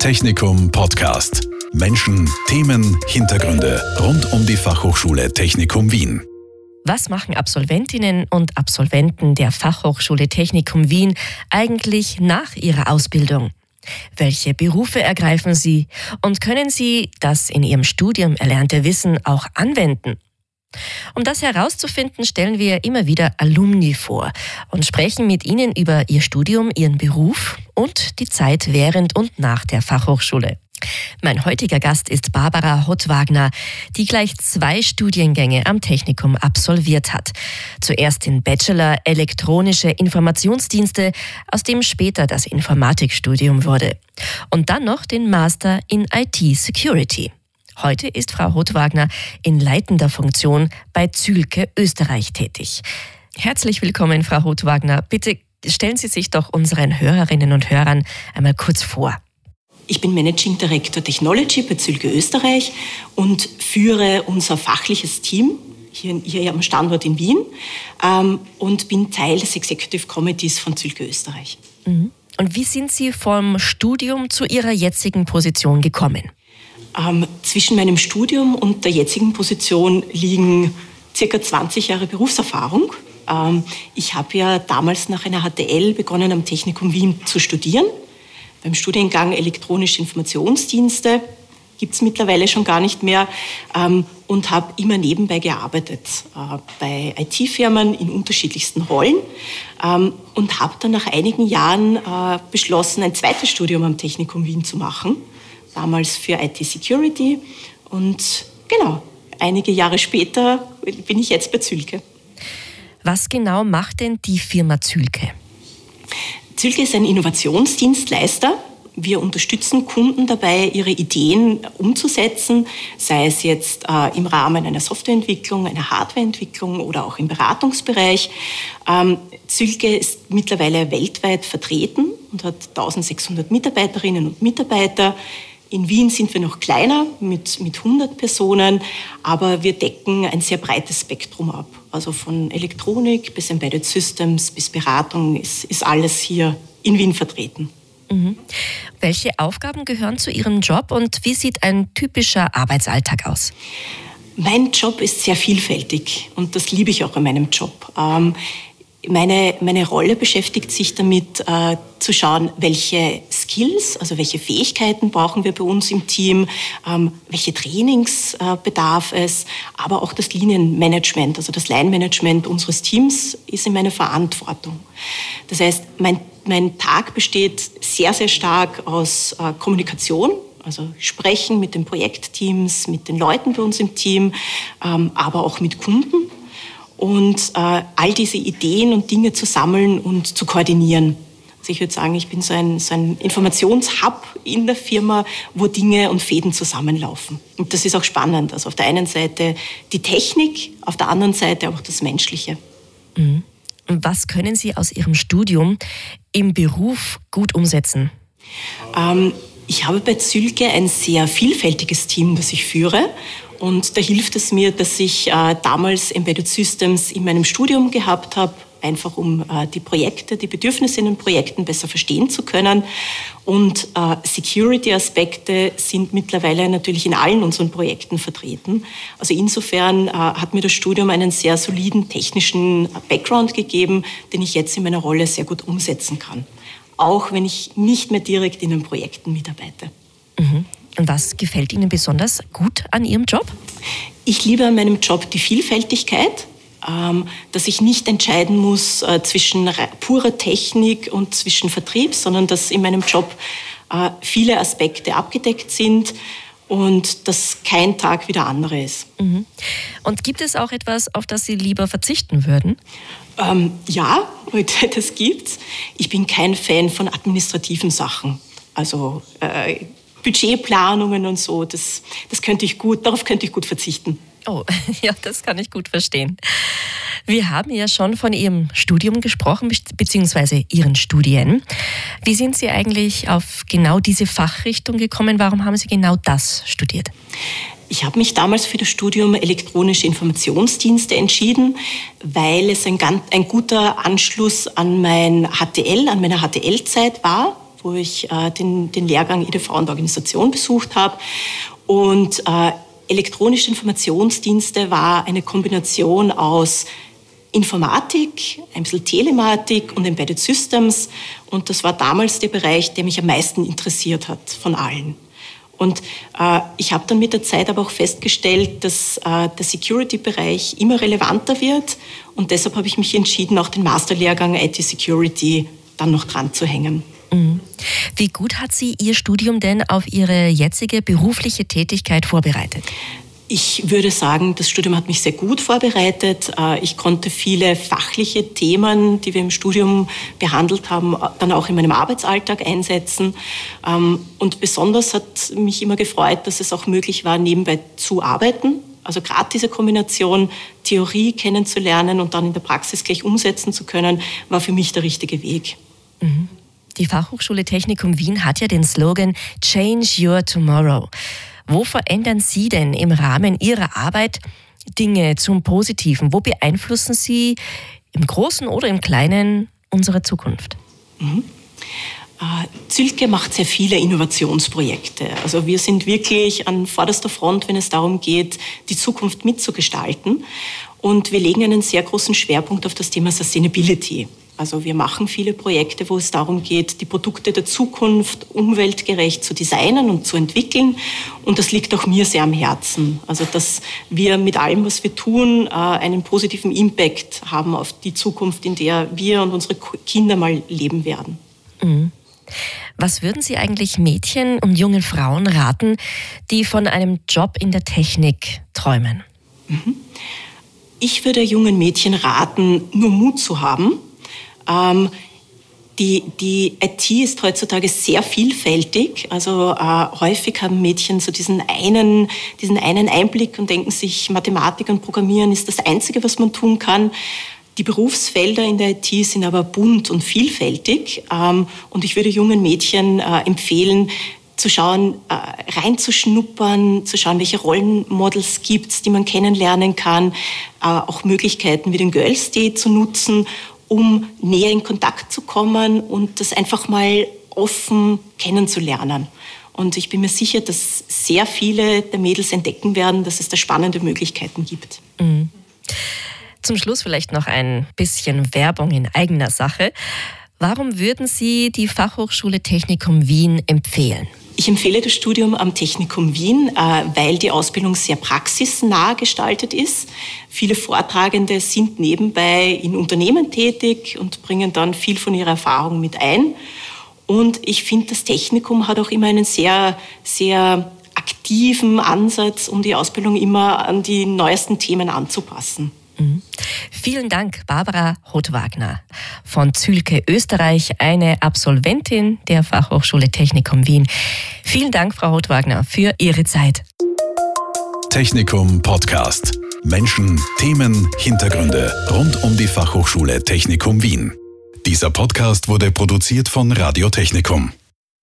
Technikum Podcast. Menschen, Themen, Hintergründe rund um die Fachhochschule Technikum Wien. Was machen Absolventinnen und Absolventen der Fachhochschule Technikum Wien eigentlich nach ihrer Ausbildung? Welche Berufe ergreifen sie und können sie das in ihrem Studium erlernte Wissen auch anwenden? Um das herauszufinden, stellen wir immer wieder Alumni vor und sprechen mit ihnen über ihr Studium, ihren Beruf und die Zeit während und nach der Fachhochschule. Mein heutiger Gast ist Barbara Hottwagner, die gleich zwei Studiengänge am Technikum absolviert hat. Zuerst den Bachelor Elektronische Informationsdienste, aus dem später das Informatikstudium wurde. Und dann noch den Master in IT Security. Heute ist Frau Rothwagner in leitender Funktion bei Zülke Österreich tätig. Herzlich willkommen, Frau Rothwagner. Bitte stellen Sie sich doch unseren Hörerinnen und Hörern einmal kurz vor. Ich bin Managing Director Technology bei Zülke Österreich und führe unser fachliches Team hier, hier am Standort in Wien ähm, und bin Teil des Executive Committees von Zülke Österreich. Mhm. Und wie sind Sie vom Studium zu Ihrer jetzigen Position gekommen? Ähm, zwischen meinem Studium und der jetzigen Position liegen circa 20 Jahre Berufserfahrung. Ähm, ich habe ja damals nach einer HTL begonnen, am Technikum Wien zu studieren. Beim Studiengang Elektronische Informationsdienste gibt es mittlerweile schon gar nicht mehr ähm, und habe immer nebenbei gearbeitet äh, bei IT-Firmen in unterschiedlichsten Rollen ähm, und habe dann nach einigen Jahren äh, beschlossen, ein zweites Studium am Technikum Wien zu machen damals für IT-Security. Und genau, einige Jahre später bin ich jetzt bei Zülke. Was genau macht denn die Firma Zülke? Zülke ist ein Innovationsdienstleister. Wir unterstützen Kunden dabei, ihre Ideen umzusetzen, sei es jetzt äh, im Rahmen einer Softwareentwicklung, einer Hardwareentwicklung oder auch im Beratungsbereich. Ähm, Zülke ist mittlerweile weltweit vertreten und hat 1600 Mitarbeiterinnen und Mitarbeiter. In Wien sind wir noch kleiner mit, mit 100 Personen, aber wir decken ein sehr breites Spektrum ab. Also von Elektronik bis Embedded Systems bis Beratung ist, ist alles hier in Wien vertreten. Mhm. Welche Aufgaben gehören zu Ihrem Job und wie sieht ein typischer Arbeitsalltag aus? Mein Job ist sehr vielfältig und das liebe ich auch an meinem Job. Ähm, meine, meine Rolle beschäftigt sich damit, äh, zu schauen, welche Skills, also welche Fähigkeiten brauchen wir bei uns im Team, ähm, welche Trainings äh, bedarf es, aber auch das Linienmanagement, also das Line-Management unseres Teams ist in meiner Verantwortung. Das heißt, mein, mein Tag besteht sehr, sehr stark aus äh, Kommunikation, also sprechen mit den Projektteams, mit den Leuten bei uns im Team, ähm, aber auch mit Kunden und äh, all diese Ideen und Dinge zu sammeln und zu koordinieren. Also ich würde sagen, ich bin so ein, so ein Informationshub in der Firma, wo Dinge und Fäden zusammenlaufen. Und das ist auch spannend. Also auf der einen Seite die Technik, auf der anderen Seite auch das Menschliche. Mhm. Was können Sie aus Ihrem Studium im Beruf gut umsetzen? Ähm, ich habe bei Zülke ein sehr vielfältiges Team, das ich führe. Und da hilft es mir, dass ich äh, damals Embedded Systems in meinem Studium gehabt habe, einfach um äh, die Projekte, die Bedürfnisse in den Projekten besser verstehen zu können. Und äh, Security-Aspekte sind mittlerweile natürlich in allen unseren Projekten vertreten. Also insofern äh, hat mir das Studium einen sehr soliden technischen Background gegeben, den ich jetzt in meiner Rolle sehr gut umsetzen kann. Auch wenn ich nicht mehr direkt in den Projekten mitarbeite. Mhm. Und was gefällt Ihnen besonders gut an Ihrem Job? Ich liebe an meinem Job die Vielfältigkeit, dass ich nicht entscheiden muss äh, zwischen purer Technik und zwischen Vertrieb, sondern dass in meinem Job äh, viele Aspekte abgedeckt sind und dass kein Tag wie der andere ist. Mhm. Und gibt es auch etwas, auf das Sie lieber verzichten würden? Ähm, ja, das gibt's. Ich bin kein Fan von administrativen Sachen. Also äh, Budgetplanungen und so, das, das könnte ich gut, darauf könnte ich gut verzichten. Oh, ja, das kann ich gut verstehen. Wir haben ja schon von Ihrem Studium gesprochen, beziehungsweise Ihren Studien. Wie sind Sie eigentlich auf genau diese Fachrichtung gekommen? Warum haben Sie genau das studiert? Ich habe mich damals für das Studium elektronische Informationsdienste entschieden, weil es ein, ganz, ein guter Anschluss an mein HTL, an meiner HTL-Zeit war wo ich äh, den, den Lehrgang und Organisation besucht habe. Und äh, elektronische Informationsdienste war eine Kombination aus Informatik, ein bisschen Telematik und Embedded Systems. Und das war damals der Bereich, der mich am meisten interessiert hat von allen. Und äh, ich habe dann mit der Zeit aber auch festgestellt, dass äh, der Security-Bereich immer relevanter wird. Und deshalb habe ich mich entschieden, auch den Masterlehrgang IT Security dann noch dran zu hängen. Mhm. Wie gut hat Sie Ihr Studium denn auf Ihre jetzige berufliche Tätigkeit vorbereitet? Ich würde sagen, das Studium hat mich sehr gut vorbereitet. Äh, ich konnte viele fachliche Themen, die wir im Studium behandelt haben, dann auch in meinem Arbeitsalltag einsetzen. Ähm, und besonders hat mich immer gefreut, dass es auch möglich war, nebenbei zu arbeiten. Also gerade diese Kombination Theorie kennenzulernen und dann in der Praxis gleich umsetzen zu können, war für mich der richtige Weg. Mhm. Die Fachhochschule Technikum Wien hat ja den Slogan Change Your Tomorrow. Wo verändern Sie denn im Rahmen Ihrer Arbeit Dinge zum Positiven? Wo beeinflussen Sie im Großen oder im Kleinen unsere Zukunft? Mhm. Äh, Zülke macht sehr viele Innovationsprojekte. Also wir sind wirklich an vorderster Front, wenn es darum geht, die Zukunft mitzugestalten. Und wir legen einen sehr großen Schwerpunkt auf das Thema Sustainability. Also wir machen viele Projekte, wo es darum geht, die Produkte der Zukunft umweltgerecht zu designen und zu entwickeln. Und das liegt auch mir sehr am Herzen. Also dass wir mit allem, was wir tun, äh, einen positiven Impact haben auf die Zukunft, in der wir und unsere Kinder mal leben werden. Mhm. Was würden Sie eigentlich Mädchen und jungen Frauen raten, die von einem Job in der Technik träumen? Mhm. Ich würde jungen Mädchen raten, nur Mut zu haben ähm, die, die IT ist heutzutage sehr vielfältig. Also äh, häufig haben Mädchen so diesen einen, diesen einen Einblick und denken sich, Mathematik und Programmieren ist das Einzige, was man tun kann. Die Berufsfelder in der IT sind aber bunt und vielfältig. Ähm, und ich würde jungen Mädchen äh, empfehlen, zu schauen, äh, reinzuschnuppern, zu schauen, welche Rollenmodels gibt es, die man kennenlernen kann, äh, auch Möglichkeiten wie den Girls Day zu nutzen um näher in Kontakt zu kommen und das einfach mal offen kennenzulernen. Und ich bin mir sicher, dass sehr viele der Mädels entdecken werden, dass es da spannende Möglichkeiten gibt. Mhm. Zum Schluss vielleicht noch ein bisschen Werbung in eigener Sache. Warum würden Sie die Fachhochschule Technikum Wien empfehlen? Ich empfehle das Studium am Technikum Wien, äh, weil die Ausbildung sehr praxisnah gestaltet ist. Viele Vortragende sind nebenbei in Unternehmen tätig und bringen dann viel von ihrer Erfahrung mit ein. Und ich finde, das Technikum hat auch immer einen sehr, sehr aktiven Ansatz, um die Ausbildung immer an die neuesten Themen anzupassen. Mhm. Vielen Dank, Barbara Rothwagner von Zülke, Österreich, eine Absolventin der Fachhochschule Technikum Wien. Vielen Dank, Frau Rothwagner, für Ihre Zeit. Technikum Podcast. Menschen, Themen, Hintergründe rund um die Fachhochschule Technikum Wien. Dieser Podcast wurde produziert von Radio Technikum.